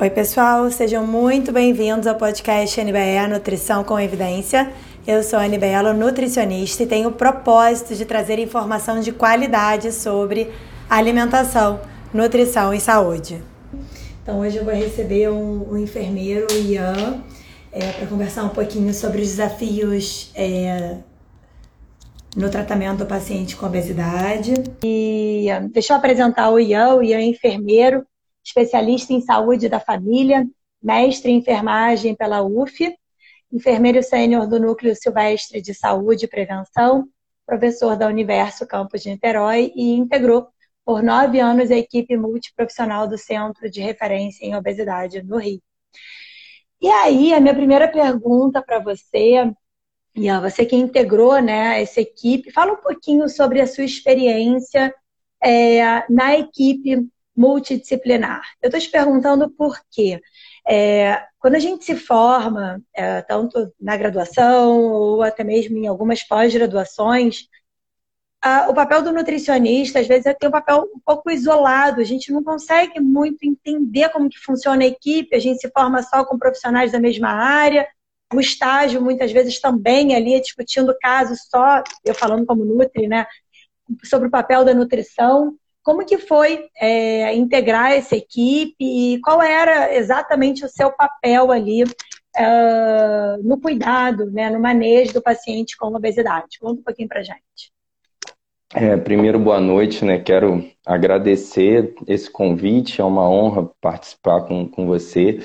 Oi, pessoal, sejam muito bem-vindos ao podcast NBE Nutrição com Evidência. Eu sou a Anibelo, nutricionista, e tenho o propósito de trazer informação de qualidade sobre alimentação, nutrição e saúde. Então, hoje eu vou receber um, enfermeiro, o Ian, é, para conversar um pouquinho sobre os desafios é, no tratamento do paciente com obesidade. E deixa eu apresentar o Ian, o Ian é enfermeiro, especialista em saúde da família, mestre em enfermagem pela UF, enfermeiro sênior do Núcleo Silvestre de Saúde e Prevenção, professor da Universo Campus de Niterói e integrou por nove anos a equipe multiprofissional do Centro de Referência em Obesidade no Rio. E aí, a minha primeira pergunta para você, e você que integrou né, essa equipe, fala um pouquinho sobre a sua experiência é, na equipe multidisciplinar. Eu estou te perguntando por quê. É, quando a gente se forma, é, tanto na graduação ou até mesmo em algumas pós-graduações, o papel do nutricionista, às vezes, é tem um papel um pouco isolado. A gente não consegue muito entender como que funciona a equipe, a gente se forma só com profissionais da mesma área. O estágio, muitas vezes, também ali discutindo casos só, eu falando como Nutri, né? Sobre o papel da nutrição. Como que foi é, integrar essa equipe e qual era exatamente o seu papel ali uh, no cuidado, né, no manejo do paciente com obesidade? Conta um pouquinho pra gente. É, primeiro, boa noite, né? Quero agradecer esse convite, é uma honra participar com, com você.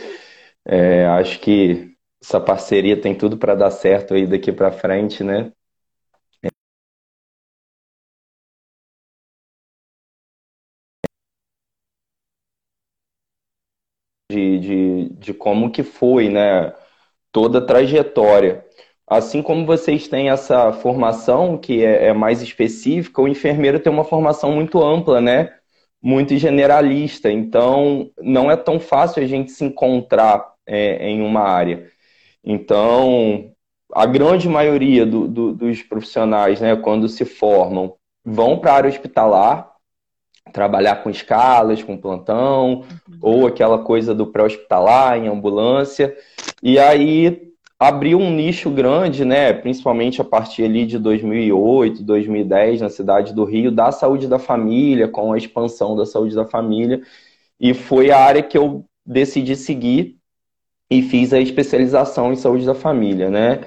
É, acho que essa parceria tem tudo para dar certo aí daqui para frente, né? De, de, como que foi, né? Toda a trajetória. Assim como vocês têm essa formação que é, é, mais específica, o enfermeiro tem uma formação muito ampla, né? Muito generalista. Então, não é tão fácil a gente se encontrar é, em uma área. Então, a grande maioria do, do, dos profissionais, né, quando se formam, vão para a área hospitalar, trabalhar com escalas, com plantão, uhum. ou aquela coisa do pré-hospitalar, em ambulância. E aí abriu um nicho grande, né, principalmente a partir ali de 2008, 2010, na cidade do Rio, da saúde da família, com a expansão da saúde da família. E foi a área que eu decidi seguir e fiz a especialização em saúde da família, né?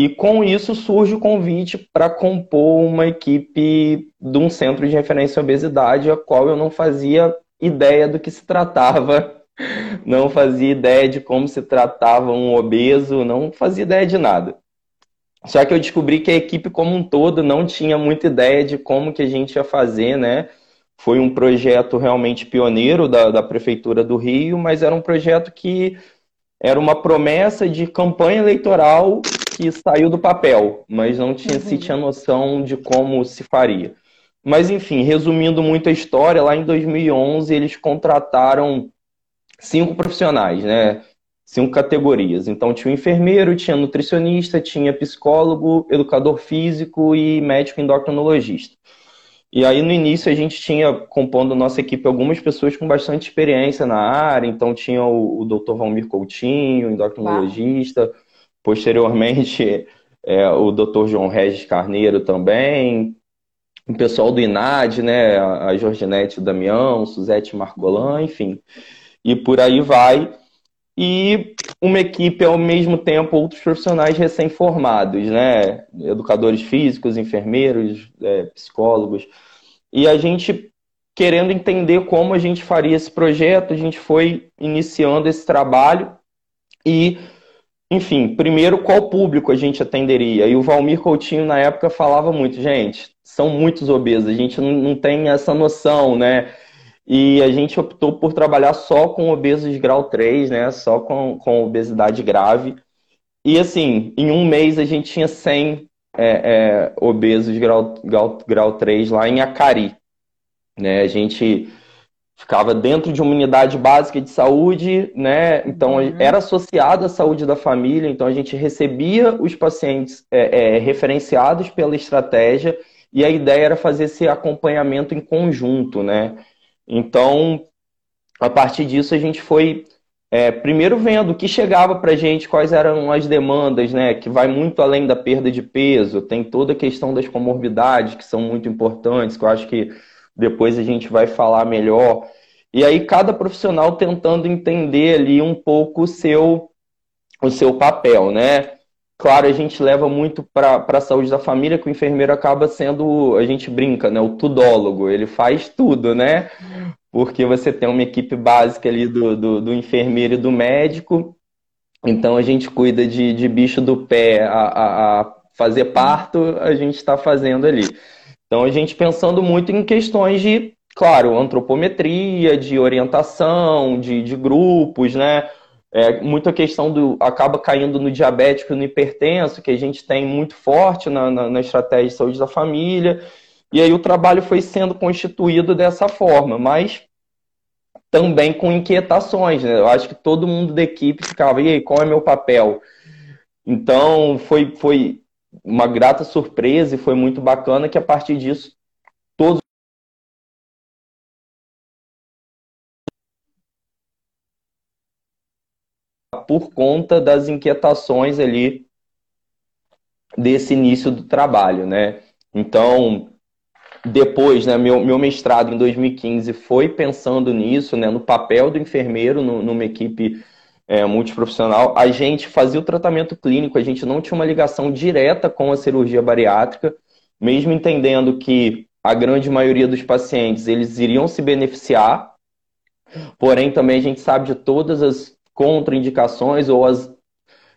E com isso surge o convite para compor uma equipe de um centro de referência à obesidade, a qual eu não fazia ideia do que se tratava, não fazia ideia de como se tratava um obeso, não fazia ideia de nada. Só que eu descobri que a equipe como um todo não tinha muita ideia de como que a gente ia fazer, né? Foi um projeto realmente pioneiro da, da Prefeitura do Rio, mas era um projeto que era uma promessa de campanha eleitoral que saiu do papel, mas não tinha, uhum. se tinha noção de como se faria. Mas, enfim, resumindo muito a história, lá em 2011 eles contrataram cinco profissionais, né? Cinco categorias. Então, tinha o enfermeiro, tinha nutricionista, tinha psicólogo, educador físico e médico endocrinologista. E aí, no início, a gente tinha, compondo nossa equipe, algumas pessoas com bastante experiência na área. Então, tinha o, o Dr. Valmir Coutinho, endocrinologista. Posteriormente, é, o Dr. João Regis Carneiro também, o pessoal do INAD, né, a Jorginete Damião, Suzete Margolan, enfim. E por aí vai. E uma equipe, ao mesmo tempo, outros profissionais recém-formados, né? Educadores físicos, enfermeiros, é, psicólogos. E a gente, querendo entender como a gente faria esse projeto, a gente foi iniciando esse trabalho e enfim, primeiro, qual público a gente atenderia? E o Valmir Coutinho, na época, falava muito, gente, são muitos obesos, a gente não, tem essa noção, né? E a gente optou por trabalhar só com obesos grau 3, né? Só com, com obesidade grave. E assim, em um mês a gente tinha 100 é, é, obesos grau, grau, grau 3 lá em Acari. Né? A gente ficava dentro de uma unidade básica de saúde, né? Então uhum. era associado à saúde da família, então a gente recebia os pacientes é, é, referenciados pela estratégia e a ideia era fazer esse acompanhamento em conjunto, né? Então, a partir disso a gente foi é, primeiro vendo o que chegava para gente, quais eram as demandas, né? Que vai muito além da perda de peso, tem toda a questão das comorbidades, que são muito importantes, que eu acho que depois a gente vai falar melhor. E aí cada profissional tentando entender ali um pouco o seu, o seu papel, né? Claro, a gente leva muito para a saúde da família, que o enfermeiro acaba sendo, a gente brinca, né? O tudólogo, ele faz tudo, né? Porque você tem uma equipe básica ali do, do, do enfermeiro e do médico, então a gente cuida de, de bicho do pé a, a, a fazer parto, a gente está fazendo ali. Então a gente pensando muito em questões de, claro, antropometria, de orientação, de, de grupos, né? É, muita questão do acaba caindo no diabético e no hipertenso, que a gente tem muito forte na, na, na, estratégia de saúde da família. E aí o trabalho foi sendo constituído dessa forma, mas também com inquietações. Né? Eu acho que todo mundo da equipe ficava, e aí, qual é meu papel? Então foi, foi uma grata surpresa e foi muito bacana que a partir disso todos por conta das inquietações ali desse início do trabalho, né? Então, depois, né, meu, meu mestrado em 2015 foi pensando nisso, né, no papel do enfermeiro no, numa equipe é, multiprofissional. A gente fazia o tratamento clínico, a gente não tinha uma ligação direta com a cirurgia bariátrica, mesmo entendendo que a grande maioria dos pacientes eles iriam se beneficiar, porém também a gente sabe de todas as contraindicações ou as,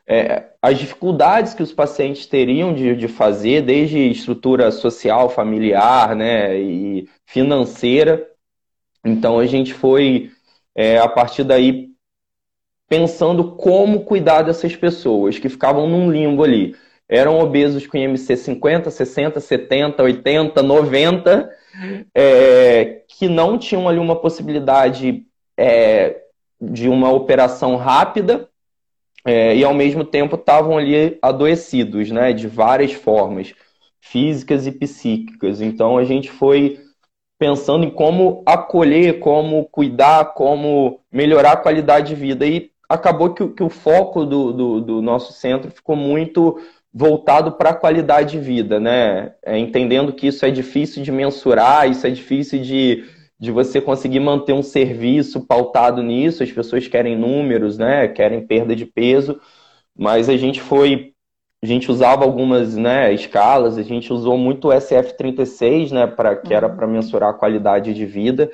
é, as dificuldades que os pacientes teriam de, de fazer, desde estrutura social, familiar né, e financeira. Então a gente foi, é, a partir daí, pensando como cuidar dessas pessoas que ficavam num limbo ali. Eram obesos com IMC 50, 60, 70, 80, 90, é, que não tinham ali uma possibilidade é, de uma operação rápida é, e ao mesmo tempo estavam ali adoecidos, né, de várias formas, físicas e psíquicas. Então a gente foi pensando em como acolher, como cuidar, como melhorar a qualidade de vida. E acabou que, que o foco do, do, do, nosso centro ficou muito voltado para a qualidade de vida, né? É, entendendo que isso é difícil de mensurar, isso é difícil de de você conseguir manter um serviço pautado nisso. As pessoas querem números, né? Querem perda de peso, mas a gente foi, a gente usava algumas, né, escalas. A gente usou muito o SF36, né, para que era para mensurar a qualidade de vida,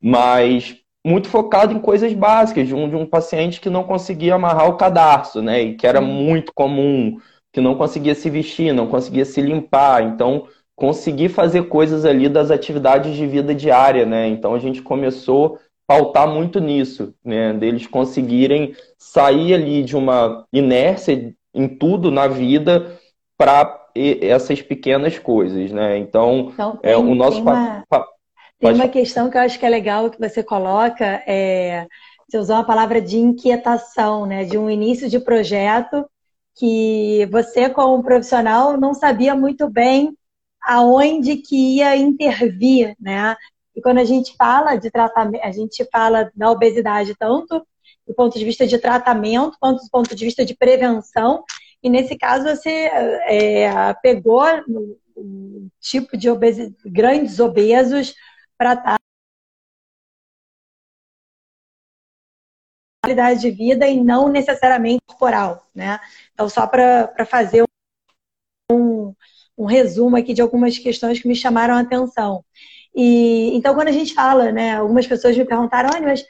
mas muito focado em coisas básicas de um, de um paciente que não conseguia amarrar o cadarço, né? E que era muito comum, que não conseguia se vestir, não conseguia se limpar. Então, conseguir fazer coisas ali das atividades de vida diária, né? Então a gente começou a pautar muito nisso, né? Deles conseguirem sair ali de uma inércia em tudo na vida para essas pequenas coisas, né? Então, então é, tem, é o nosso tem uma, tem uma questão que eu acho que é legal que você coloca é você usou a palavra de inquietação, né? De um início de projeto que você, como profissional, não sabia muito bem aonde que ia intervir, né? E quando a gente fala de tratamento, a gente fala da obesidade tanto do ponto de vista de tratamento quanto do ponto de vista de prevenção. E nesse caso você é, pegou um tipo de obesidade, grandes obesos para estar qualidade de vida e não necessariamente corporal, né? Então só para fazer um, um resumo aqui de algumas questões que me chamaram a atenção. E então, quando a gente fala, né, algumas pessoas me perguntaram, mas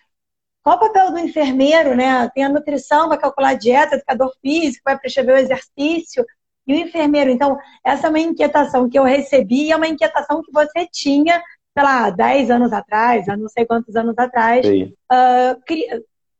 qual o papel do enfermeiro, né? Tem a nutrição, vai calcular a dieta, educador físico, vai prescrever o exercício. E o enfermeiro, então, essa é uma inquietação que eu recebi e é uma inquietação que você tinha, sei lá, 10 anos atrás, há não sei quantos anos atrás, uh,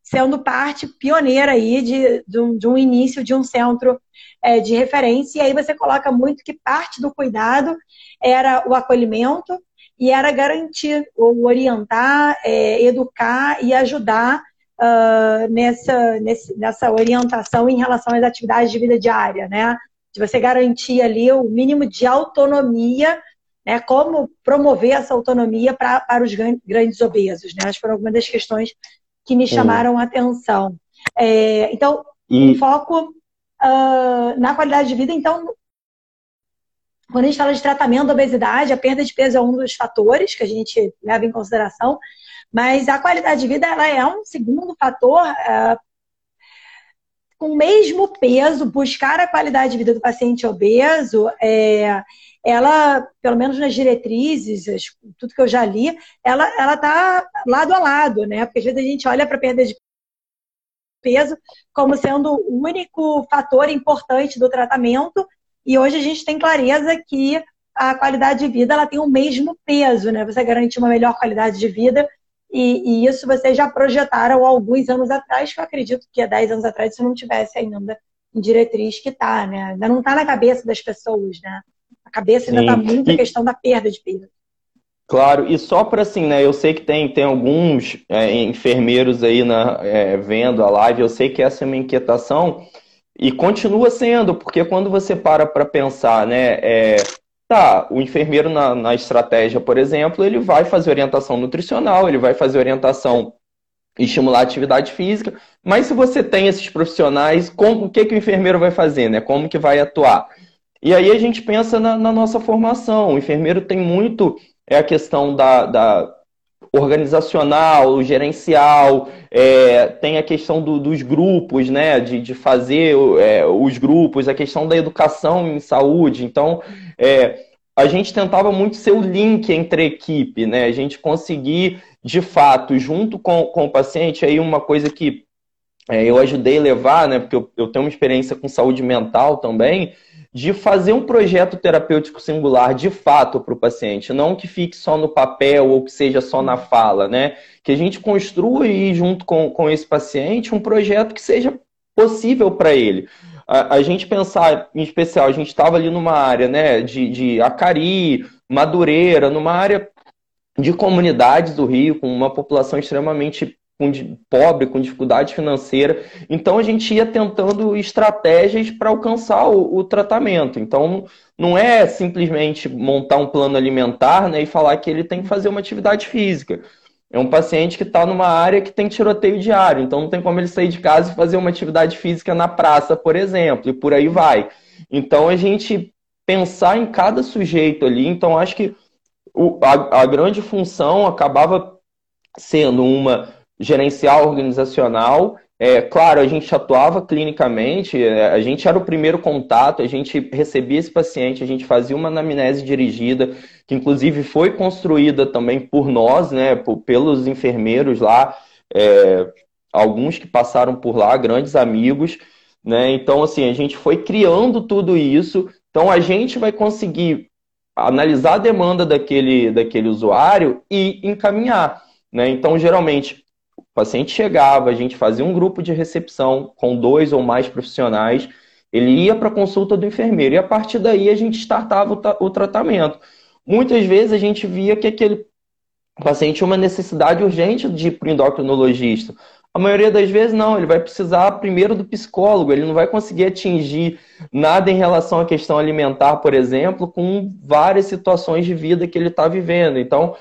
sendo parte pioneira aí de, de, um, de um início de um centro é, de referência. E aí você coloca muito que parte do cuidado era o acolhimento e era garantir, ou orientar, é, educar e ajudar uh, nessa, nesse, nessa orientação em relação às atividades de vida diária, né? De você garantir ali o mínimo de autonomia né, como promover essa autonomia pra, para os grandes obesos. Né? Acho que foram algumas das questões que me chamaram a atenção. É, então, e... foco uh, na qualidade de vida. Então, quando a gente fala de tratamento da obesidade, a perda de peso é um dos fatores que a gente leva em consideração, mas a qualidade de vida ela é um segundo fator uh, com o mesmo peso, buscar a qualidade de vida do paciente obeso, é, ela, pelo menos nas diretrizes, tudo que eu já li, ela ela está lado a lado, né? Porque às vezes a gente olha para a perda de peso como sendo o único fator importante do tratamento e hoje a gente tem clareza que a qualidade de vida ela tem o mesmo peso, né? Você garante uma melhor qualidade de vida e, e, isso vocês já projetaram alguns anos atrás, que eu acredito que há 10 anos atrás isso não tivesse ainda em diretriz que está, né? Ainda não está na cabeça das pessoas, né? A cabeça ainda está muito e... a questão da perda de peso. Claro, e só para assim, né? Eu sei que tem, tem alguns é, enfermeiros aí na, é, vendo a live, eu sei que essa é uma inquietação e continua sendo, porque quando você para para pensar, né? É, Tá, o enfermeiro na, na estratégia, por exemplo, ele vai fazer orientação nutricional, ele vai fazer orientação estimular a atividade física, mas se você tem esses profissionais, como, o que, que o enfermeiro vai fazer, né? Como que vai atuar? E aí a gente pensa na, na nossa formação. O enfermeiro tem muito é a questão da, da organizacional, gerencial, é, tem a questão do, dos grupos, né? De, de fazer é, os grupos, a questão da educação em saúde. Então, é, a gente tentava muito ser o link entre equipe, né? A gente conseguir, de fato, junto com, com o paciente, aí uma coisa que é, eu ajudei a levar, né? Porque eu, eu tenho uma experiência com saúde mental também, de fazer um projeto terapêutico singular de fato para o paciente, não que fique só no papel ou que seja só na fala, né? Que a gente construa aí junto com, com esse paciente um projeto que seja possível para ele a, a gente pensar, em especial, a gente estava ali numa área né, de, de Acari, Madureira, numa área de comunidades do Rio, com uma população extremamente com, pobre, com dificuldade financeira. Então a gente ia tentando estratégias para alcançar o, o, tratamento. Então não é simplesmente montar um plano alimentar né, e falar que ele tem que fazer uma atividade física. É um paciente que está numa área que tem tiroteio diário, então não tem como ele sair de casa e fazer uma atividade física na praça, por exemplo, e por aí vai. Então a gente pensar em cada sujeito ali, então acho que o, a, a grande função acabava sendo uma gerencial organizacional. É, claro, a gente atuava clinicamente, é, a gente era o primeiro contato, a gente recebia esse paciente, a gente fazia uma anamnese dirigida, que inclusive foi construída também por nós, né, pelos enfermeiros lá, é, alguns que passaram por lá, grandes amigos, né, então assim, a gente foi criando tudo isso, então a gente vai conseguir analisar a demanda daquele, daquele usuário e encaminhar, né, então geralmente o paciente chegava, a gente fazia um grupo de recepção com dois ou mais profissionais, ele ia para a consulta do enfermeiro e a partir daí a gente startava o, o tratamento. Muitas vezes a gente via que aquele paciente tinha uma necessidade urgente de ir para o endocrinologista. A maioria das vezes não, ele vai precisar primeiro do psicólogo, ele não vai conseguir atingir nada em relação à questão alimentar, por exemplo, com várias situações de vida que ele está vivendo. Então,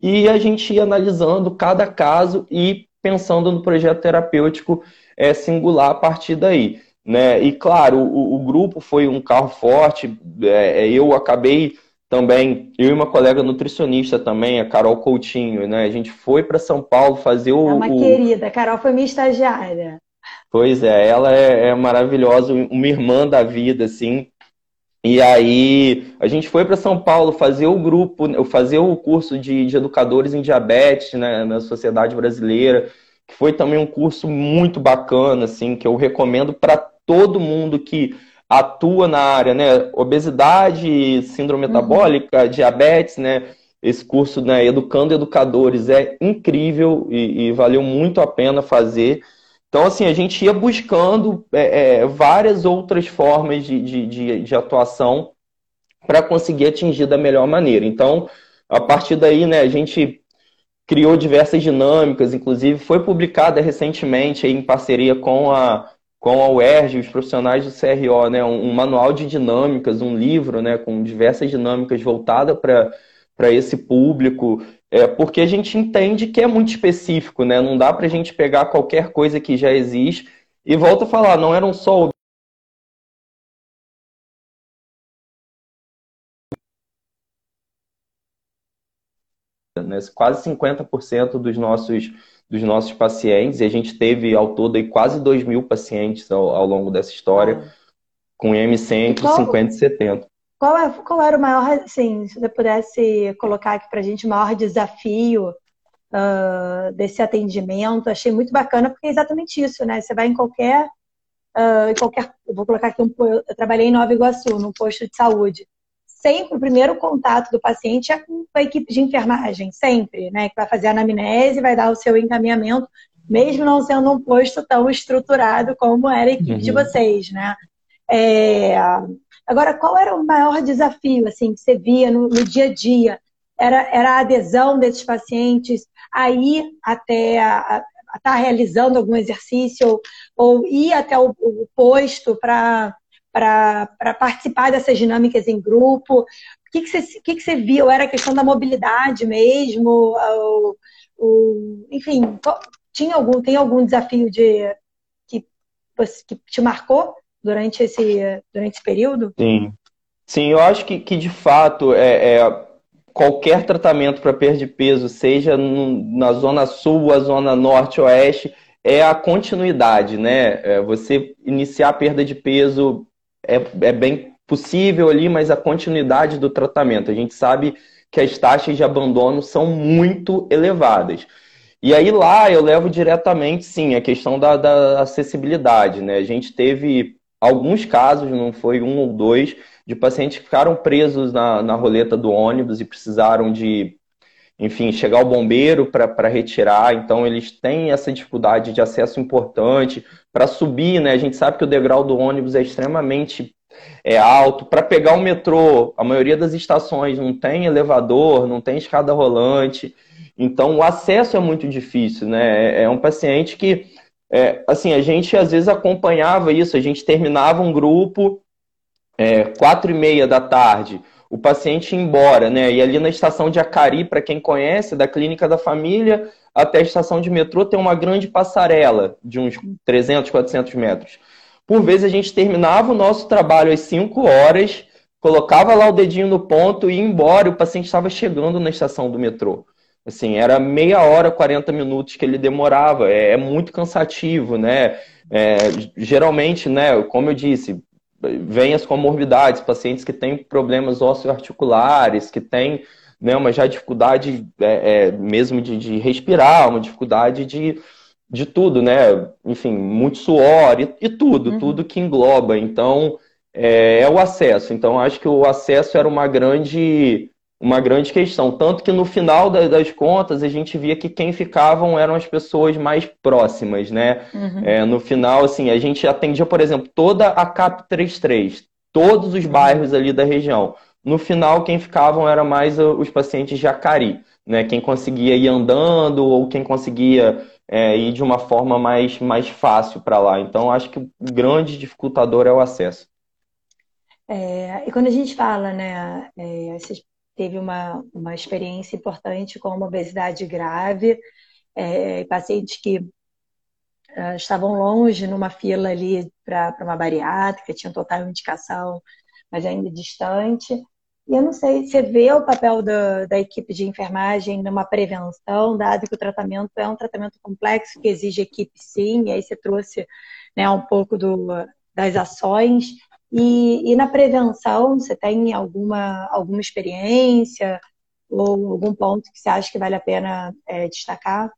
e a gente ia analisando cada caso e pensando no projeto terapêutico é, singular a partir daí. Né? E claro, o, o grupo foi um carro forte, é, é, eu acabei também, eu e uma colega nutricionista também, a Carol Coutinho, né? A gente foi para São Paulo fazer o. É uma o... querida, a Carol foi minha estagiária. Pois é, ela é, é maravilhosa, uma irmã da vida, assim. E aí a gente foi para São Paulo fazer o grupo, fazer o curso de, de educadores em diabetes né, na sociedade brasileira, que foi também um curso muito bacana, assim, que eu recomendo para todo mundo que atua na área, né? Obesidade, síndrome uhum. metabólica, diabetes, né? Esse curso, né, Educando Educadores, é incrível e, e valeu muito a pena fazer. Então, assim, a gente ia buscando é, é, várias outras formas de, de, de, de atuação para conseguir atingir da melhor maneira. Então, a partir daí, né, a gente criou diversas dinâmicas, inclusive foi publicada recentemente em parceria com a, com a UERJ, os profissionais do CRO, né, um, um manual de dinâmicas, um livro né, com diversas dinâmicas voltadas para esse público é, porque a gente entende que é muito específico, né? Não dá para a gente pegar qualquer coisa que já existe e volta a falar, não eram só né? quase 50% dos nossos, dos nossos pacientes, e a gente teve ao todo aí, quase 2 mil pacientes ao, ao longo dessa história, ah. com IMC entre qual, 50 e 70. Qual, é, qual era o maior, assim, se você pudesse colocar aqui para a gente, o maior desafio uh, desse atendimento? Achei muito bacana, porque é exatamente isso, né? Você vai em qualquer. Uh, em qualquer eu vou colocar aqui um. Eu trabalhei em Nova Iguaçu, num posto de saúde sempre o primeiro contato do paciente é com a equipe de enfermagem, sempre, né? Que vai fazer a anamnese, vai dar o seu encaminhamento, mesmo não sendo um posto tão estruturado como era a equipe uhum. de vocês, né? É... Agora, qual era o maior desafio, assim, que você via no, no dia a dia? Era, era a adesão desses pacientes a ir até a, estar tá realizando algum exercício ou, ou ir até o, o posto para participar dessas dinâmicas em grupo? O que, que, você, que, que você viu? Era a questão da mobilidade mesmo? O, o, enfim, tinha algum, tem algum desafio de, que, que te marcou durante esse, durante esse período? Sim. Sim, eu acho que, que de fato é, é qualquer tratamento para perda de peso, seja no, na zona sul, a zona norte, oeste, é a continuidade, né? É você iniciar a perda de peso é, é bem possível ali, mas a continuidade do tratamento. A gente sabe que as taxas de abandono são muito elevadas. E aí lá eu levo diretamente, sim, a questão da, da acessibilidade. Né? A gente teve alguns casos, não foi um ou dois, de pacientes que ficaram presos na, na roleta do ônibus e precisaram de, enfim, chegar o bombeiro para retirar. Então eles têm essa dificuldade de acesso importante para subir, né? A gente sabe que o degrau do ônibus é extremamente é alto. Para pegar o metrô, a maioria das estações não tem elevador, não tem escada rolante. Então, o acesso é muito difícil, né? É, é um paciente que, é, assim, a gente às vezes acompanhava isso. A gente terminava um grupo, é, quatro e meia da tarde, o paciente ia embora, né? E ali na estação de Acari, para quem conhece, da clínica da família, até a estação de metrô tem uma grande passarela de uns 300, 400 metros. Por vezes a gente terminava o nosso trabalho às 5 horas, colocava lá o dedinho no ponto e ia embora, e o paciente estava chegando na estação do metrô. Assim, era meia hora, 40 minutos que ele demorava. É, é muito cansativo, né? É, geralmente, né, como eu disse, vem as comorbidades, pacientes que têm problemas osteoarticulares, que têm né, uma já dificuldade é, é, mesmo de, de, respirar, uma dificuldade de, de tudo, né? Enfim, muito suor e, e tudo, uhum. tudo que engloba. Então, é, é, o acesso. Então, acho que o acesso era uma grande, uma grande questão. Tanto que no final da, das contas, a gente via que quem ficavam eram as pessoas mais próximas, né? Uhum. É, no final, assim, a gente atendia, por exemplo, toda a CAP 33, todos os bairros ali da região. No final, quem ficavam era mais os pacientes de Acari, né? Quem conseguia ir andando ou quem conseguia é, ir de uma forma mais, mais fácil para lá. Então, acho que o grande dificultador é o acesso. É, e quando a gente fala, né, é, você teve uma, uma experiência importante com uma obesidade grave, é, pacientes que uh, estavam longe numa fila ali para uma bariátrica, tinham total indicação, mas ainda distante. E eu não sei, você vê o papel da, da equipe de enfermagem numa prevenção, dado que o tratamento é um tratamento complexo, que exige equipe sim, e aí você trouxe né, um pouco do, das ações. E, e na prevenção, você tem alguma, alguma experiência ou algum ponto que você acha que vale a pena é, destacar?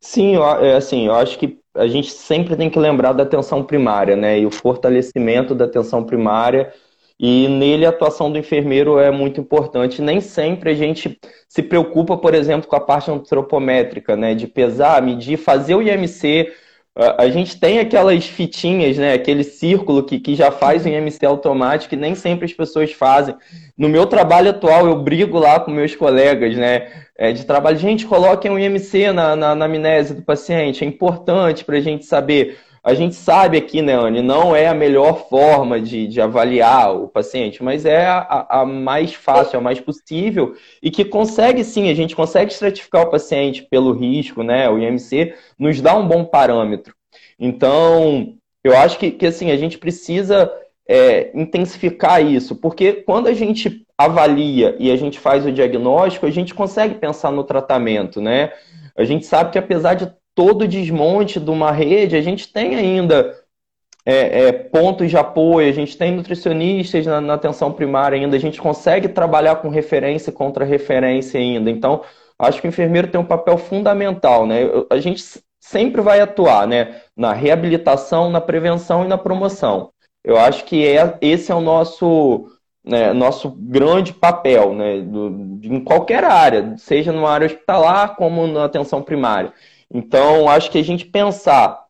Sim, é, assim, eu acho que a gente sempre tem que lembrar da atenção primária, né? E o fortalecimento da atenção primária e nele a atuação do enfermeiro é muito importante. Nem sempre a gente se preocupa, por exemplo, com a parte antropométrica, né? De pesar, medir, fazer o IMC. A gente tem aquelas fitinhas, né? Aquele círculo que, que já faz o IMC automático e nem sempre as pessoas fazem. No meu trabalho atual, eu brigo lá com meus colegas, né? É, de trabalho. Gente, coloquem o IMC na, na, na amnese do paciente. É importante para a gente saber a gente sabe aqui, né, Anne, não é a melhor forma de, de avaliar o paciente, mas é a, a, mais fácil, a mais possível, e que consegue sim, a gente consegue estratificar o paciente pelo risco, né? O IMC nos dá um bom parâmetro. Então, eu acho que, que assim, a gente precisa é, intensificar isso, porque quando a gente avalia e a gente faz o diagnóstico, a gente consegue pensar no tratamento, né? A gente sabe que apesar de todo desmonte de uma rede, a gente tem ainda é, é, pontos de apoio, a gente tem nutricionistas na, na, atenção primária ainda, a gente consegue trabalhar com referência e contra-referência ainda. Então, acho que o enfermeiro tem um papel fundamental, né? A gente sempre vai atuar, né? Na reabilitação, na prevenção e na promoção. Eu acho que é, esse é o nosso, né, nosso grande papel, né? Do, em qualquer área, seja numa área hospitalar como na atenção primária. Então, acho que a gente pensar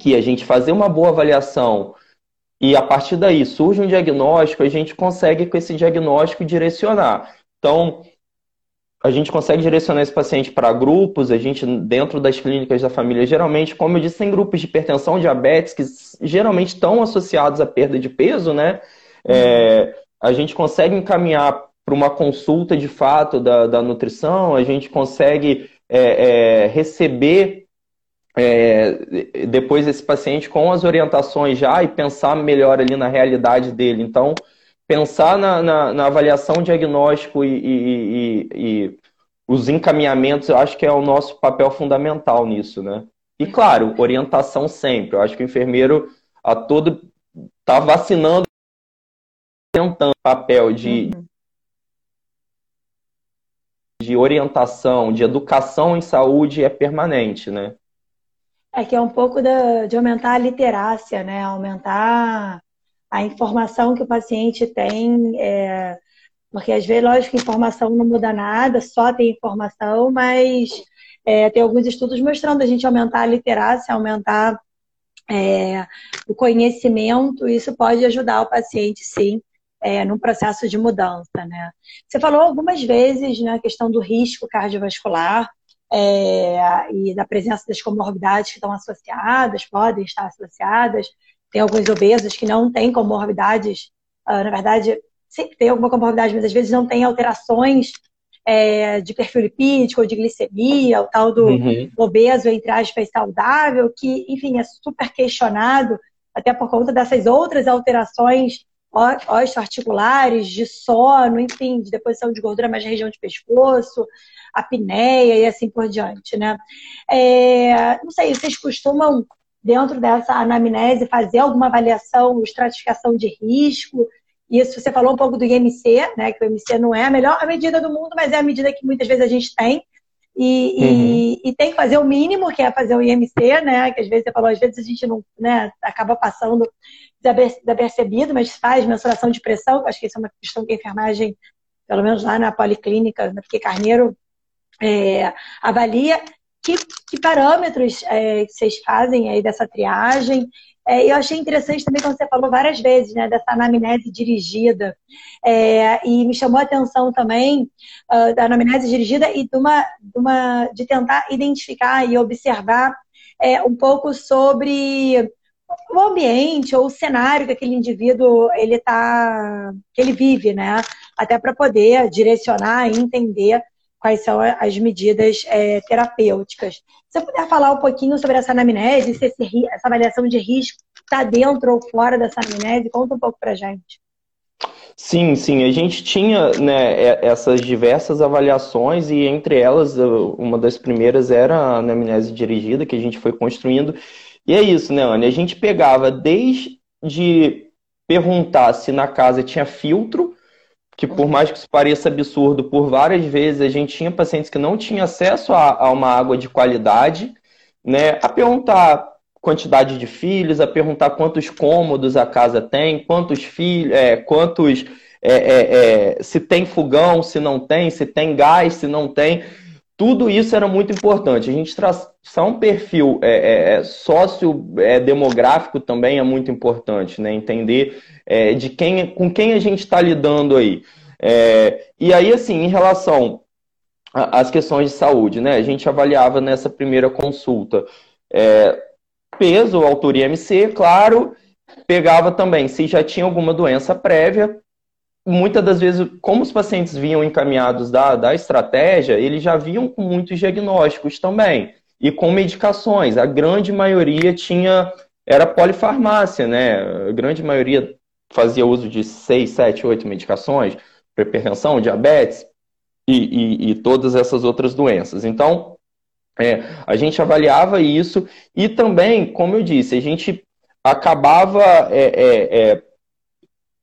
que a gente fazer uma boa avaliação e a partir daí surge um diagnóstico, a gente consegue com esse diagnóstico direcionar. Então, a gente consegue direcionar esse paciente para grupos, a gente, dentro das clínicas da família, geralmente, como eu disse, tem grupos de hipertensão, diabetes, que geralmente estão associados à perda de peso, né? É, a gente consegue encaminhar para uma consulta de fato da, da nutrição, a gente consegue é, é, receber é, depois esse paciente com as orientações já e pensar melhor ali na realidade dele. Então, pensar na, na, na avaliação diagnóstico e, e, e, e, os encaminhamentos, eu acho que é o nosso papel fundamental nisso, né? E claro, orientação sempre. Eu acho que o enfermeiro a todo está vacinando, tentando papel de, uhum de orientação, de educação em saúde é permanente, né? É que é um pouco da, de aumentar a literácia, né? Aumentar a informação que o paciente tem. É... Porque às vezes, lógico, informação não muda nada, só tem informação, mas é, tem alguns estudos mostrando a gente aumentar a literácia, aumentar é, o conhecimento, isso pode ajudar o paciente, sim, é, num processo de mudança, né? Você falou algumas vezes na né, questão do risco cardiovascular é, e da presença das comorbidades que estão associadas, podem estar associadas. Tem alguns obesos que não têm comorbidades, uh, na verdade, sempre tem alguma comorbidade, mas às vezes não tem alterações é, de perfil lipídico ou de glicemia, o tal do uhum. obeso, entre aspas, saudável, que, enfim, é super questionado, até por conta dessas outras alterações osteoarticulares, de sono, enfim, de deposição de gordura mais na região de pescoço, apneia e assim por diante, né? É, não sei, vocês costumam, dentro dessa anamnese, fazer alguma avaliação, estratificação de risco? Isso, você falou um pouco do IMC, né? Que o IMC não é a melhor medida do mundo, mas é a medida que muitas vezes a gente tem. E, uhum. e, e, tem que fazer o mínimo, que é fazer o IMC, né? Que às vezes você falou, às vezes a gente não né, acaba passando desapercebido, mas faz mensuração de pressão. Acho que isso é uma questão que a enfermagem, pelo menos lá na policlínica, na Pique Carneiro, é, avalia. Que, que parâmetros é, vocês fazem aí dessa triagem? É, eu achei interessante também quando você falou várias vezes, né, dessa anamnese dirigida. É, e me chamou a atenção também uh, da anamnese dirigida e de, uma, de, uma, de tentar identificar e observar é, um pouco sobre o ambiente ou o cenário que aquele indivíduo ele tá, que ele vive, né? Até para poder direcionar e entender quais são as medidas é, terapêuticas. Se você puder falar um pouquinho sobre essa anamnese, se esse, essa avaliação de risco está dentro ou fora dessa anamnese, conta um pouco para gente. Sim, sim, a gente tinha né, essas diversas avaliações e entre elas uma das primeiras era a anamnese dirigida que a gente foi construindo e é isso, né, Anne? A gente pegava desde perguntar se na casa tinha filtro, que por mais que isso pareça absurdo, por várias vezes a gente tinha pacientes que não tinham acesso a, a uma água de qualidade, né? A perguntar quantidade de filhos, a perguntar quantos cômodos a casa tem, quantos filhos, é, quantos é, é, é, se tem fogão, se não tem, se tem gás, se não tem. Tudo isso era muito importante. A gente traçar um perfil é, é, é sócio-demográfico é, também é muito importante, né? Entender é, de quem, com quem a gente está lidando aí. É, e aí, assim, em relação às questões de saúde, né? A gente avaliava nessa primeira consulta peso, altura e MC, claro, pegava também se já tinha alguma doença prévia. Muitas das vezes, como os pacientes vinham encaminhados da, da estratégia, eles já vinham com muitos diagnósticos também e com medicações. A grande maioria tinha era polifarmácia, né? A grande maioria fazia uso de seis, sete, oito medicações para hipertensão, diabetes e, e, e, todas essas outras doenças. Então, é, a gente avaliava isso e também, como eu disse, a gente acabava é, é, é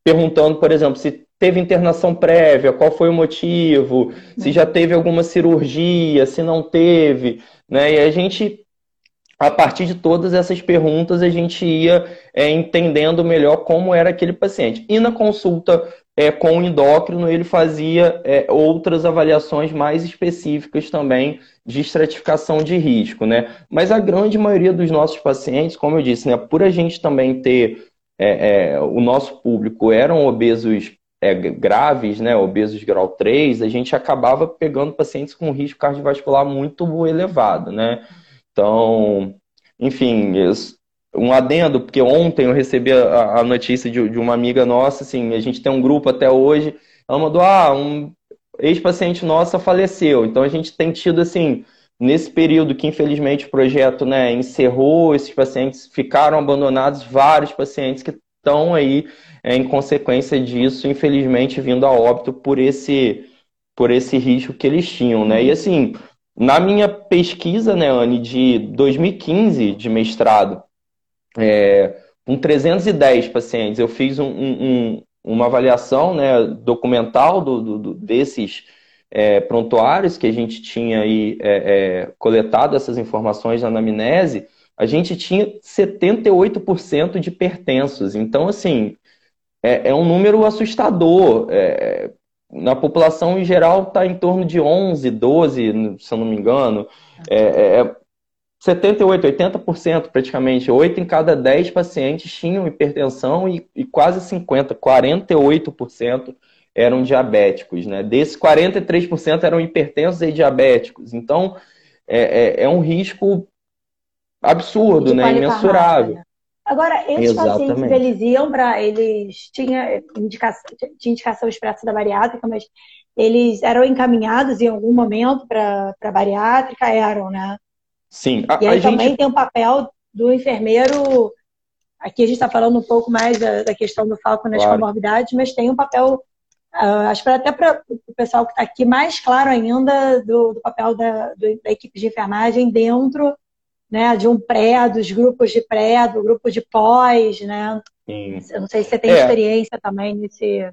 perguntando, por exemplo, se teve internação prévia, qual foi o motivo, se já teve alguma cirurgia, se não teve, né? E a gente a partir de todas essas perguntas, a gente ia é, entendendo melhor como era aquele paciente. E na consulta é, com o endócrino, ele fazia é, outras avaliações mais específicas também de estratificação de risco, né? Mas a grande maioria dos nossos pacientes, como eu disse, né, por a gente também ter é, é, o nosso público eram obesos é, graves, né, obesos grau 3, a gente acabava pegando pacientes com risco cardiovascular muito elevado, né? Então, enfim, um adendo, porque ontem eu recebi a, a notícia de, de, uma amiga nossa, assim, a gente tem um grupo até hoje, ela mandou, ah, um ex-paciente nossa faleceu. Então a gente tem tido, assim, nesse período que infelizmente o projeto né, encerrou, esses pacientes ficaram abandonados, vários pacientes que estão aí é, em consequência disso, infelizmente, vindo a óbito por esse, por esse risco que eles tinham, né? E assim, na minha pesquisa, né, Anne, de 2015, de mestrado, é, com 310 pacientes, eu fiz um, um, uma avaliação né, documental do, do desses é, prontuários que a gente tinha aí é, é, coletado essas informações na anamnese, a gente tinha 78% de pertensos. Então, assim, é, é um número assustador. É, na população em geral está em torno de 11, 12, se eu não me engano. É, é 78, é 80% praticamente. 8 em cada 10 pacientes tinham hipertensão e, e quase 50, 48% eram diabéticos. Né? Desses 43% eram hipertensos e diabéticos. Então, é, é, é um risco absurdo, né? imensurável. Né? Agora, esses Exatamente. pacientes, eles iam para. Eles tinham indicação, tinha indicação expressa da bariátrica, mas eles eram encaminhados em algum momento para a bariátrica? Eram, né? Sim. A, e aí também gente... tem o papel do enfermeiro. Aqui a gente está falando um pouco mais da, da questão do falco nas claro. comorbidades, mas tem um papel, uh, acho que até para o pessoal que está aqui, mais claro ainda do, do papel da, do, da equipe de enfermagem dentro né, de um pré, dos grupos de pré, do grupo de pós, né? Sim. Eu não sei se você tem é. experiência também nesse.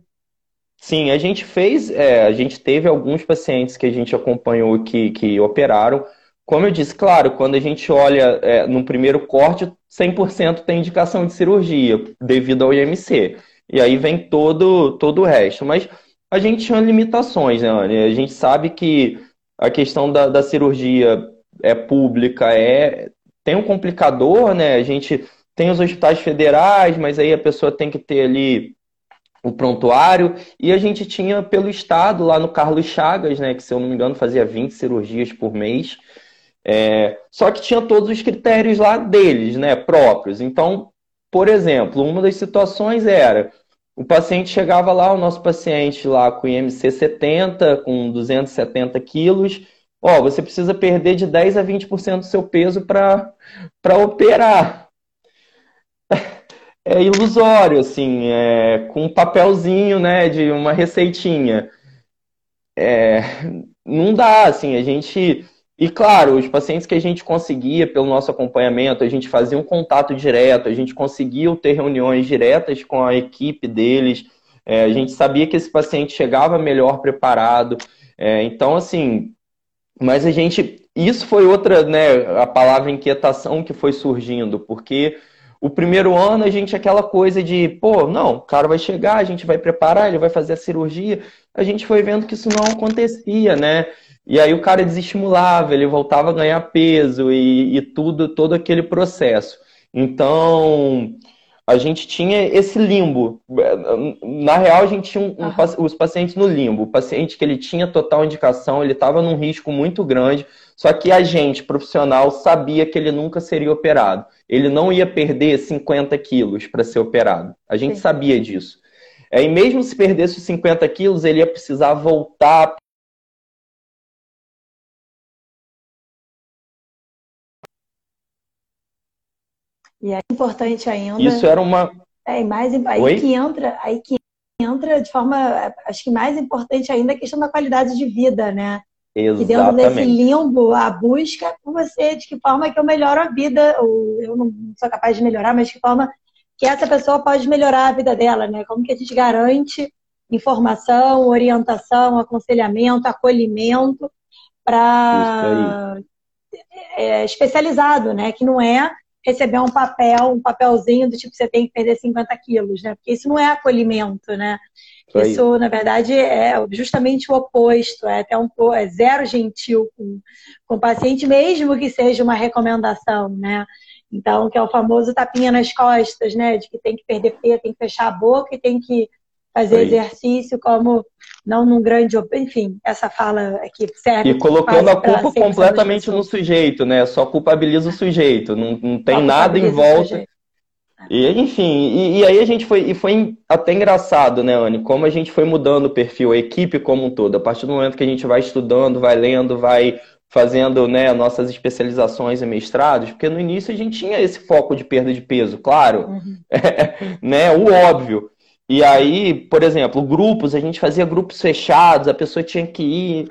Sim, a gente fez, é, a gente teve alguns pacientes que a gente acompanhou que, que operaram. Como eu disse, claro, quando a gente olha é, no primeiro corte, 100% tem indicação de cirurgia devido ao IMC. E aí vem todo, todo o resto. Mas a gente tinha limitações, né, Anne? A gente sabe que a questão da, da cirurgia é pública, é tem um complicador, né? A gente tem os hospitais federais, mas aí a pessoa tem que ter ali o prontuário. E a gente tinha pelo estado lá no Carlos Chagas, né? Que se eu não me engano fazia 20 cirurgias por mês. É, só que tinha todos os critérios lá deles, né? Próprios. Então, por exemplo, uma das situações era o paciente chegava lá, o nosso paciente lá com IMC 70, com 270 quilos, Ó, você precisa perder de 10 a 20% do seu peso para operar. É ilusório, assim, é, com um papelzinho, né, de uma receitinha. É, não dá, assim, a gente... E claro, os pacientes que a gente conseguia pelo nosso acompanhamento, a gente fazia um contato direto, a gente conseguia ter reuniões diretas com a equipe deles, é, a gente sabia que esse paciente chegava melhor preparado. É, então, assim, mas a gente. Isso foi outra, né? A palavra inquietação que foi surgindo, porque o primeiro ano a gente aquela coisa de, pô, não, o cara vai chegar, a gente vai preparar, ele vai fazer a cirurgia. A gente foi vendo que isso não acontecia, né? E aí o cara desestimulava, ele voltava a ganhar peso e, e tudo, todo aquele processo. Então, a gente tinha esse limbo. Na real, a gente tinha um, um, os pacientes no limbo. O paciente que ele tinha total indicação, ele estava num risco muito grande, só que a gente, profissional, sabia que ele nunca seria operado. Ele não ia perder 50 quilos para ser operado. A gente Sim. sabia disso. É, e mesmo se perdesse os 50 quilos, ele ia precisar voltar E é importante ainda. Isso era uma. É, mais aí Oi? que entra, aí que entra de forma, acho que mais importante ainda a questão da qualidade de vida, né? Exatamente. E dentro desse limbo, a busca por você, de que forma que eu melhoro a vida, ou eu não sou capaz de melhorar, mas de que forma que essa pessoa pode melhorar a vida dela, né? Como que a gente garante informação, orientação, aconselhamento, acolhimento para é, especializado, né? Que não é receber um papel, um papelzinho do tipo você tem que perder 50 quilos, né? Porque isso não é acolhimento, né? Isso, na verdade, é justamente o oposto, é até um é zero gentil com, com o paciente, mesmo que seja uma recomendação, né? Então, que é o famoso tapinha nas costas, né? De que tem que perder peso, tem que fechar a boca e tem que fazer exercício como não num grande. Enfim, essa fala aqui serve. E colocando a culpa completamente no sujeito, né? Só culpabiliza o sujeito, não, não tem Só nada em volta. E, enfim, e, e, aí a gente foi, e foi até engraçado, né, Anne, como a gente foi mudando o perfil, a equipe como um todo, a partir do momento que a gente vai estudando, vai lendo, vai fazendo né, nossas especializações e mestrados, porque no início a gente tinha esse foco de perda de peso, claro, uhum. é, né, o óbvio. E aí, por exemplo, grupos, a gente fazia grupos fechados, a pessoa tinha que ir.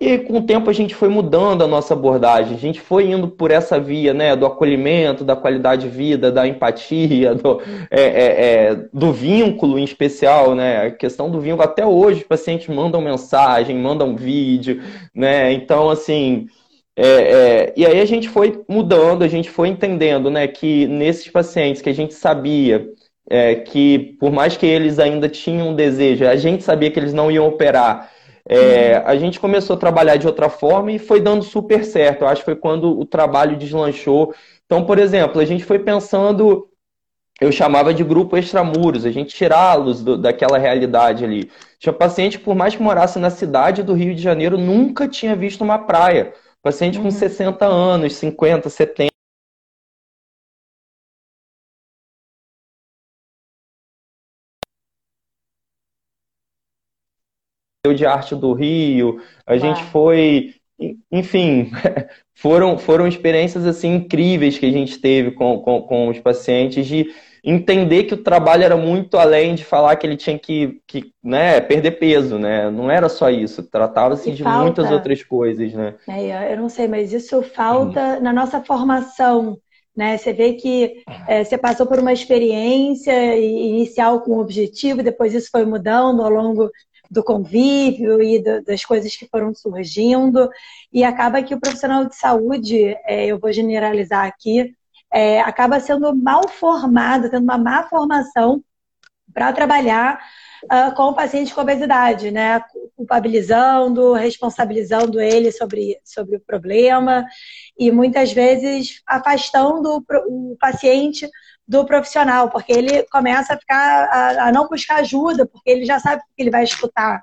E com o tempo a gente foi mudando a nossa abordagem, a gente foi indo por essa via, né, do acolhimento, da qualidade de vida, da empatia, do, é, é, é, do vínculo em especial, né, a questão do vínculo. Até hoje os pacientes mandam mensagem, mandam vídeo, né, então assim. É, é, e aí a gente foi mudando, a gente foi entendendo, né, que nesses pacientes que a gente sabia é, que por mais que eles ainda tinham um desejo, a gente sabia que eles não iam operar. É, a gente começou a trabalhar de outra forma e foi dando super certo. Eu acho que foi quando o trabalho deslanchou. Então, por exemplo, a gente foi pensando, eu chamava de grupo extramuros, a gente tirá-los daquela realidade ali. Tinha paciente, por mais que morasse na cidade do Rio de Janeiro, nunca tinha visto uma praia. Paciente uhum. com 60 anos, 50, 70. De Arte do Rio, a gente foi, enfim, foram, foram experiências assim incríveis que a gente teve com, com, com, os pacientes de entender que o trabalho era muito além de falar que ele tinha que, que né, perder peso, né? Não era só isso, tratava-se de falta, muitas outras coisas, né? É, eu não sei, mas isso falta hum. na nossa formação. Né? Você vê que é, você passou por uma experiência inicial com um objetivo, depois isso foi mudando ao longo do convívio e do, das coisas que foram surgindo. E acaba que o profissional de saúde, é, eu vou generalizar aqui, é, acaba sendo mal formado, tendo uma má formação para trabalhar uh, com o paciente com obesidade, né? Culpabilizando, responsabilizando ele sobre, sobre o problema e muitas vezes afastando o paciente do profissional, porque ele começa a ficar a, a não buscar ajuda, porque ele já sabe que ele vai escutar.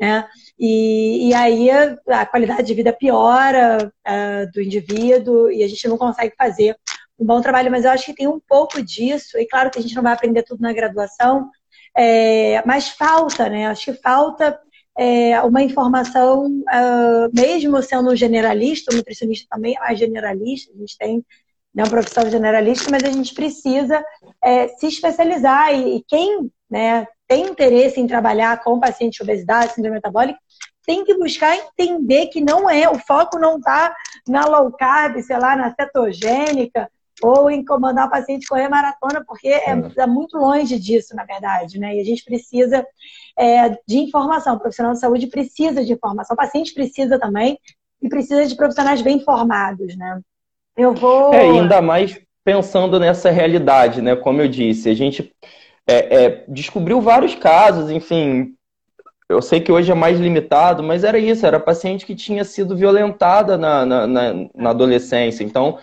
Né? E, e aí a, qualidade de vida piora uh, do indivíduo e a gente não consegue fazer um bom trabalho, mas eu acho que tem um pouco disso, e claro que a gente não vai aprender tudo na graduação, é, mas falta, né? Acho que falta é, uma informação, uh, mesmo sendo um generalista, o nutricionista também é mais generalista, a gente tem né, uma profissão generalista, mas a gente precisa é, se especializar e, e quem né, tem interesse em trabalhar com paciente de obesidade, síndrome metabólica, tem que buscar entender que não é, o foco não está na low carb, sei lá, na cetogênica, ou em comandar o paciente correr maratona, porque é, é muito longe disso, na verdade, né? E a gente precisa é, de informação, o profissional de saúde precisa de informação, o paciente precisa também, e precisa de profissionais bem informados, né? Eu vou. É, ainda mais pensando nessa realidade, né? Como eu disse, a gente é, é, descobriu vários casos, enfim. Eu sei que hoje é mais limitado, mas era isso, era paciente que tinha sido violentada na, na, na, na adolescência. Então,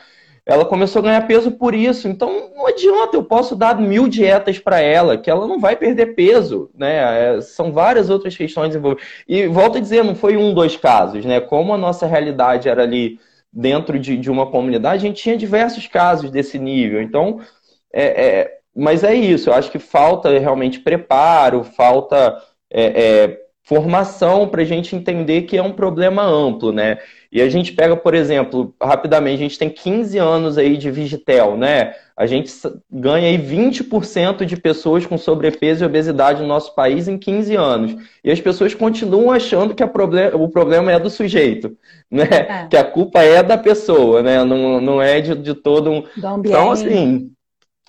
ela começou a ganhar peso por isso. Então não adianta, eu posso dar mil dietas para ela, que ela não vai perder peso, né? É, são várias outras questões envolvidas. E volto a dizer, não foi um, dois casos, né? Como a nossa realidade era ali dentro de, de uma comunidade, a gente tinha diversos casos desse nível. Então, é, é mas é isso, eu acho que falta realmente preparo, falta é, é formação para a gente entender que é um problema amplo, né? E a gente pega, por exemplo, rapidamente, a gente tem 15 anos aí de Vigitel, né? A gente ganha aí 20% de pessoas com sobrepeso e obesidade no nosso país em 15 anos. E as pessoas continuam achando que problem o problema é do sujeito, né? É. Que a culpa é da pessoa, né? Não, não é de, de todo um... Então, assim,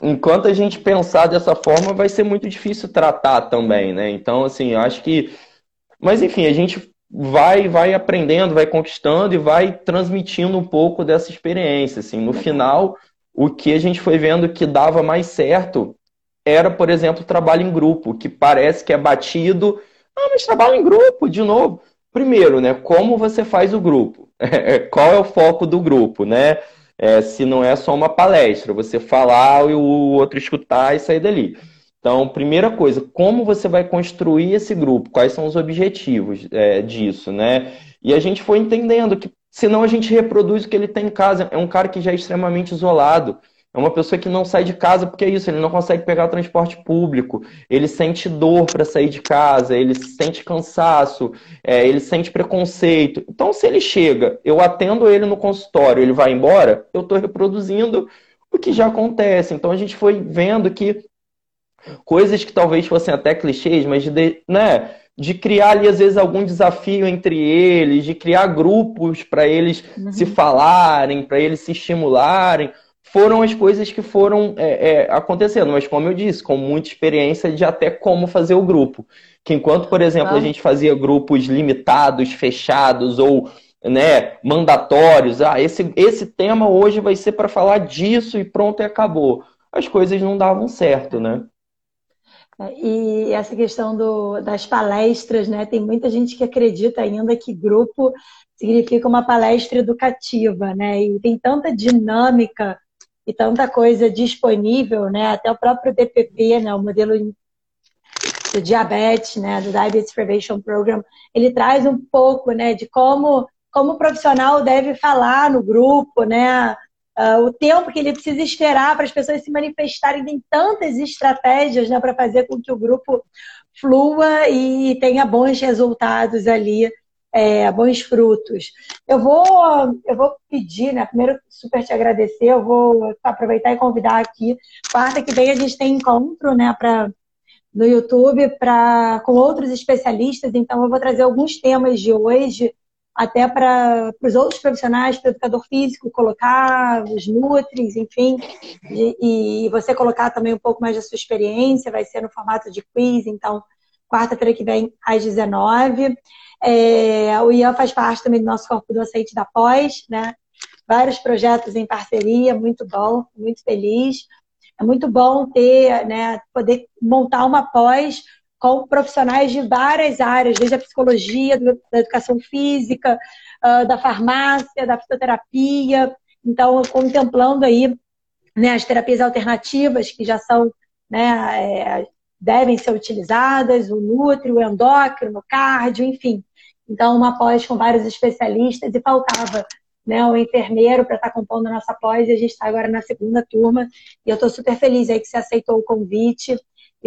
enquanto a gente pensar dessa forma, vai ser muito difícil tratar também, né? Então, assim, acho que mas enfim, a gente vai vai aprendendo, vai conquistando e vai transmitindo um pouco dessa experiência. Assim, no final, o que a gente foi vendo que dava mais certo era, por exemplo, o trabalho em grupo, que parece que é batido. Ah, mas trabalho em grupo, de novo. Primeiro, né? Como você faz o grupo? Qual é o foco do grupo, né? É, se não é só uma palestra, você falar e o outro escutar e sair dali. Então, primeira coisa, como você vai construir esse grupo? Quais são os objetivos é, disso, né? E a gente foi entendendo que, senão a gente reproduz o que ele tem em casa. É um cara que já é extremamente isolado. É uma pessoa que não sai de casa porque é isso, ele não consegue pegar transporte público, ele sente dor para sair de casa, ele sente cansaço, é, ele sente preconceito. Então, se ele chega, eu atendo ele no consultório, ele vai embora, eu estou reproduzindo o que já acontece. Então, a gente foi vendo que coisas que talvez fossem até clichês, mas de, né, de criar ali, às vezes, algum desafio entre eles, de criar grupos para eles uhum. se falarem, para eles se estimularem, foram as coisas que foram é, é, acontecendo. Mas, como eu disse, com muita experiência de até como fazer o grupo. Que enquanto, por exemplo, ah. a gente fazia grupos limitados, fechados ou né, mandatórios, ah, esse, esse tema hoje vai ser para falar disso e pronto, e acabou. As coisas não davam certo, né? E essa questão do, das palestras, né? Tem muita gente que acredita ainda que grupo significa uma palestra educativa, né? E tem tanta dinâmica e tanta coisa disponível, né? Até o próprio DPP, né? O modelo do diabetes, né? Do Diabetes Prevention Program, ele traz um pouco, né? De como como o profissional deve falar no grupo, né? Uh, o tempo que ele precisa esperar para as pessoas se manifestarem. Tem tantas estratégias né, para fazer com que o grupo flua e tenha bons resultados ali, é, bons frutos. Eu vou, eu vou pedir, né? Primeiro, super te agradecer. Eu vou aproveitar e convidar aqui. Quarta que vem a gente tem encontro, né? Para no YouTube para com outros especialistas. Então, eu vou trazer alguns temas de hoje até para os outros profissionais, para o educador físico, colocar os nutris, enfim, e, e, você colocar também um pouco mais da sua experiência, vai ser no formato de quiz, então, quarta-feira que vem, às 19 é, O Ian faz parte também do nosso corpo docente da pós, né? Vários projetos em parceria, muito bom, muito feliz. É muito bom ter, né, poder montar uma pós com profissionais de várias áreas, desde a psicologia, da educação física, ah, da farmácia, da fisioterapia. Então, contemplando aí né, as terapias alternativas que já são, né, é, devem ser utilizadas, o nutri, o endócrino, o cardio, enfim. Então, uma pós com vários especialistas e faltava né, o enfermeiro para estar tá compondo a nossa pós e a gente está agora na segunda turma e eu estou super feliz aí que você aceitou o convite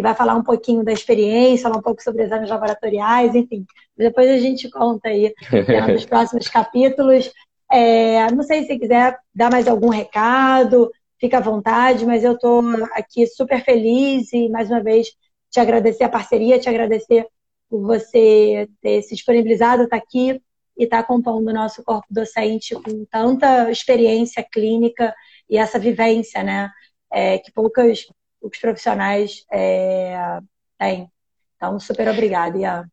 e vai falar um pouquinho da experiência, falar um pouco sobre exames laboratoriais, enfim. Depois a gente conta aí né, nos próximos capítulos. É, não sei se quiser dar mais algum recado, fica à vontade, mas eu estou aqui super feliz e, mais uma vez, te agradecer a parceria, te agradecer por você ter se disponibilizado, estar tá aqui e estar tá compondo o nosso corpo docente com tanta experiência clínica e essa vivência, né? É, que poucas os profissionais é, têm. Então, super obrigada, Ian.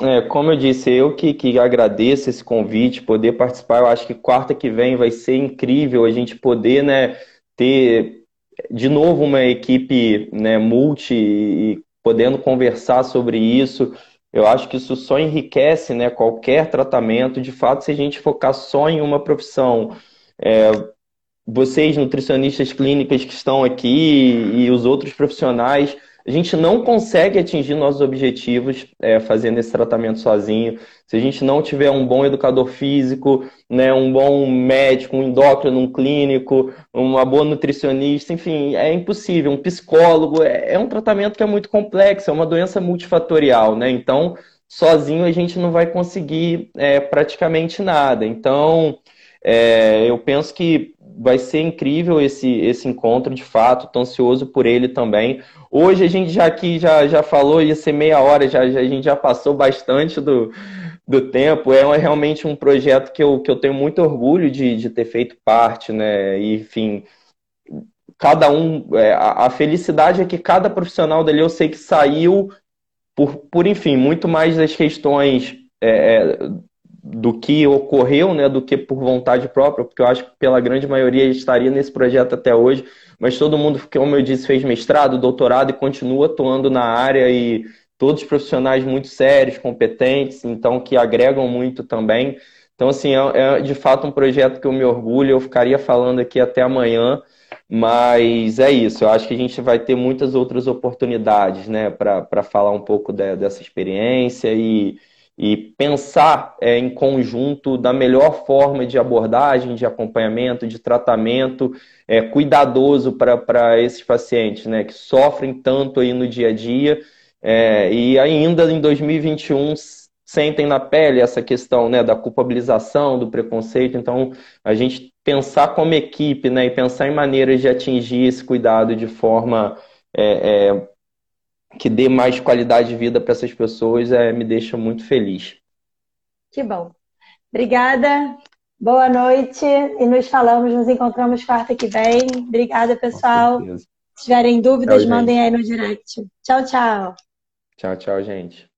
É, como eu disse, eu que, que agradeço esse convite, poder participar. Eu acho que quarta que vem vai ser incrível a gente poder né, ter de novo uma equipe né, multi e podendo conversar sobre isso. Eu acho que isso só enriquece né, qualquer tratamento. De fato, se a gente focar só em uma profissão, é, vocês, nutricionistas clínicas que estão aqui e os outros profissionais, a gente não consegue atingir nossos objetivos é, fazendo esse tratamento sozinho. Se a gente não tiver um bom educador físico, né, um bom médico, um endócrino, um clínico, uma boa nutricionista, enfim, é impossível. Um psicólogo é, é um tratamento que é muito complexo, é uma doença multifatorial, né? Então, sozinho a gente não vai conseguir é, praticamente nada. Então, é, eu penso que vai ser incrível esse, esse encontro, de fato, estou ansioso por ele também. Hoje a gente já aqui já, já falou, ia ser meia hora, já, já, a gente já passou bastante do, do tempo. É realmente um projeto que eu, que eu tenho muito orgulho de, de ter feito parte, né? E, enfim, cada um. É, a, a felicidade é que cada profissional dali eu sei que saiu por, por enfim, muito mais das questões. É, do que ocorreu, né, do que por vontade própria, porque eu acho que pela grande maioria estaria nesse projeto até hoje, mas todo mundo, como eu disse, fez mestrado, doutorado e continua atuando na área e todos profissionais muito sérios, competentes, então que agregam muito também. Então, assim, é, é de fato um projeto que eu me orgulho, eu ficaria falando aqui até amanhã, mas é isso, eu acho que a gente vai ter muitas outras oportunidades, né, para falar um pouco de, dessa experiência e e pensar é, em conjunto da melhor forma de abordagem, de acompanhamento, de tratamento é, cuidadoso para esses pacientes, né, que sofrem tanto aí no dia a dia é, e ainda em 2021 sentem na pele essa questão né, da culpabilização, do preconceito. Então, a gente pensar como equipe né, e pensar em maneiras de atingir esse cuidado de forma é, é, que dê mais qualidade de vida para essas pessoas é, me deixa muito feliz. Que bom. Obrigada. Boa noite e nos falamos, nos encontramos quarta que vem. Obrigada, pessoal. Se tiverem dúvidas, tchau, mandem aí no direct. Tchau, tchau. Tchau, tchau, gente.